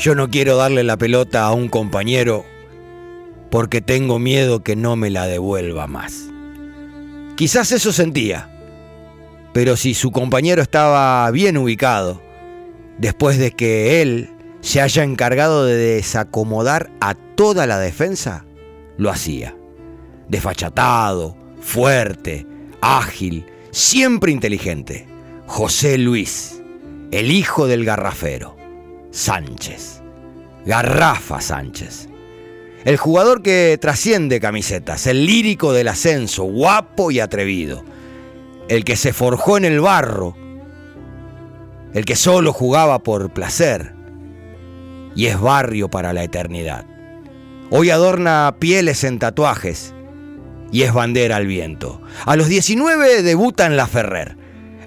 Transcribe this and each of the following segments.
Yo no quiero darle la pelota a un compañero porque tengo miedo que no me la devuelva más. Quizás eso sentía, pero si su compañero estaba bien ubicado, después de que él se haya encargado de desacomodar a toda la defensa, lo hacía. Desfachatado, fuerte, ágil, siempre inteligente. José Luis, el hijo del garrafero, Sánchez. Garrafa Sánchez. El jugador que trasciende camisetas, el lírico del ascenso, guapo y atrevido. El que se forjó en el barro, el que solo jugaba por placer y es barrio para la eternidad. Hoy adorna pieles en tatuajes y es bandera al viento. A los 19 debuta en la Ferrer.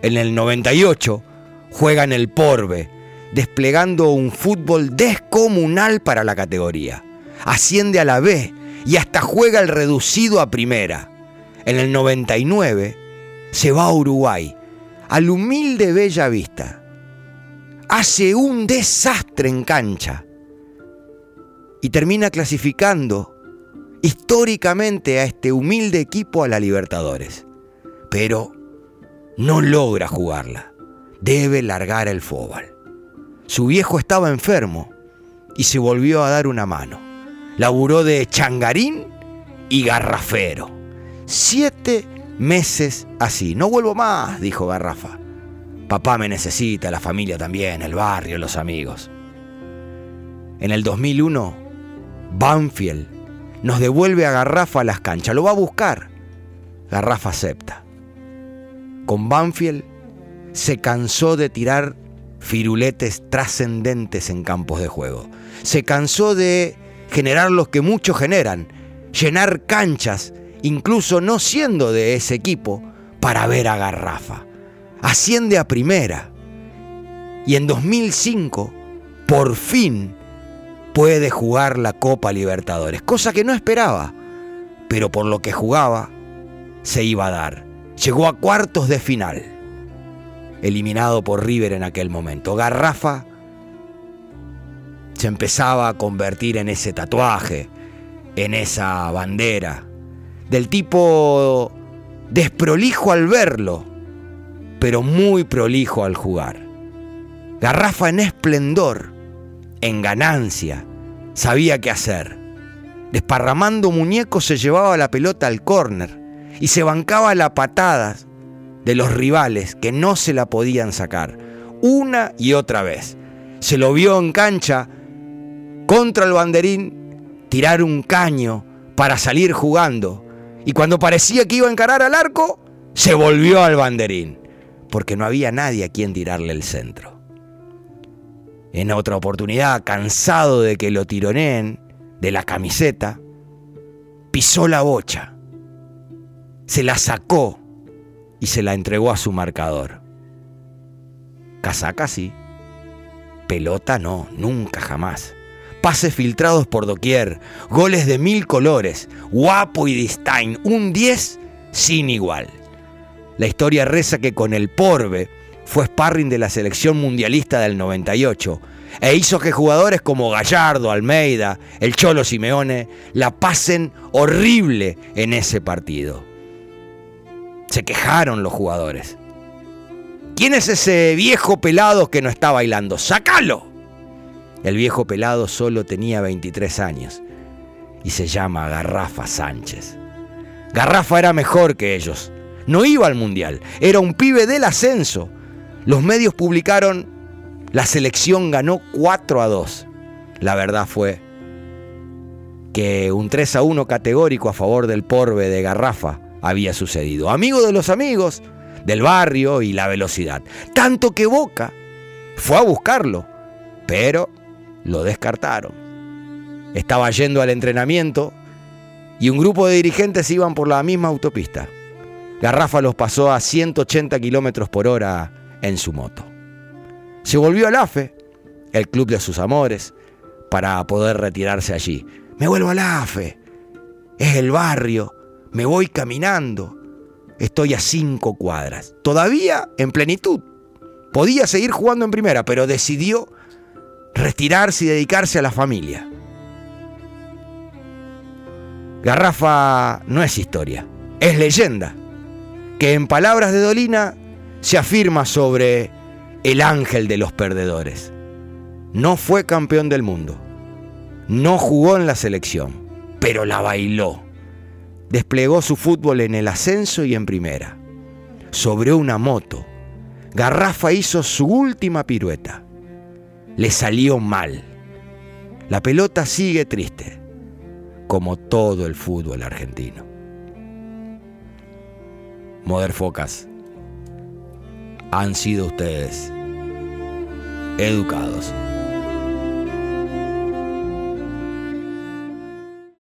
En el 98 juega en el Porbe, desplegando un fútbol descomunal para la categoría. Asciende a la B y hasta juega el reducido a primera. En el 99 se va a Uruguay, al humilde Bella Vista. Hace un desastre en cancha y termina clasificando históricamente a este humilde equipo a la Libertadores. Pero no logra jugarla. Debe largar el fútbol. Su viejo estaba enfermo y se volvió a dar una mano. Laburó de changarín y garrafero. Siete meses así. No vuelvo más, dijo Garrafa. Papá me necesita, la familia también, el barrio, los amigos. En el 2001, Banfield nos devuelve a Garrafa a las canchas. Lo va a buscar. Garrafa acepta. Con Banfield se cansó de tirar firuletes trascendentes en campos de juego. Se cansó de generar los que muchos generan, llenar canchas, incluso no siendo de ese equipo, para ver a Garrafa. Asciende a primera. Y en 2005, por fin, puede jugar la Copa Libertadores, cosa que no esperaba, pero por lo que jugaba, se iba a dar. Llegó a cuartos de final, eliminado por River en aquel momento. Garrafa se empezaba a convertir en ese tatuaje, en esa bandera, del tipo desprolijo al verlo, pero muy prolijo al jugar. Garrafa en esplendor, en ganancia, sabía qué hacer. Desparramando muñecos se llevaba la pelota al córner y se bancaba la patadas de los rivales que no se la podían sacar. Una y otra vez. Se lo vio en cancha contra el banderín tirar un caño para salir jugando. Y cuando parecía que iba a encarar al arco, se volvió al banderín, porque no había nadie a quien tirarle el centro. En otra oportunidad, cansado de que lo tironeen de la camiseta, pisó la bocha, se la sacó y se la entregó a su marcador. Casaca sí, pelota no, nunca jamás. Pases filtrados por doquier, goles de mil colores, guapo y distain, un 10 sin igual. La historia reza que con el Porbe, fue sparring de la selección mundialista del 98 e hizo que jugadores como Gallardo, Almeida, el Cholo Simeone la pasen horrible en ese partido. Se quejaron los jugadores. ¿Quién es ese viejo pelado que no está bailando? ¡Sácalo! El viejo pelado solo tenía 23 años y se llama Garrafa Sánchez. Garrafa era mejor que ellos. No iba al mundial, era un pibe del ascenso los medios publicaron, la selección ganó 4 a 2. La verdad fue que un 3 a 1 categórico a favor del Porbe de Garrafa había sucedido. Amigo de los amigos, del barrio y la velocidad. Tanto que Boca fue a buscarlo, pero lo descartaron. Estaba yendo al entrenamiento y un grupo de dirigentes iban por la misma autopista. Garrafa los pasó a 180 kilómetros por hora en su moto. Se volvió al AFE, el club de sus amores, para poder retirarse allí. Me vuelvo al AFE, es el barrio, me voy caminando, estoy a cinco cuadras, todavía en plenitud. Podía seguir jugando en primera, pero decidió retirarse y dedicarse a la familia. Garrafa no es historia, es leyenda, que en palabras de Dolina se afirma sobre el ángel de los perdedores. No fue campeón del mundo, no jugó en la selección, pero la bailó. Desplegó su fútbol en el ascenso y en primera. Sobre una moto, Garrafa hizo su última pirueta. Le salió mal. La pelota sigue triste como todo el fútbol argentino. Focas, han sido ustedes educados.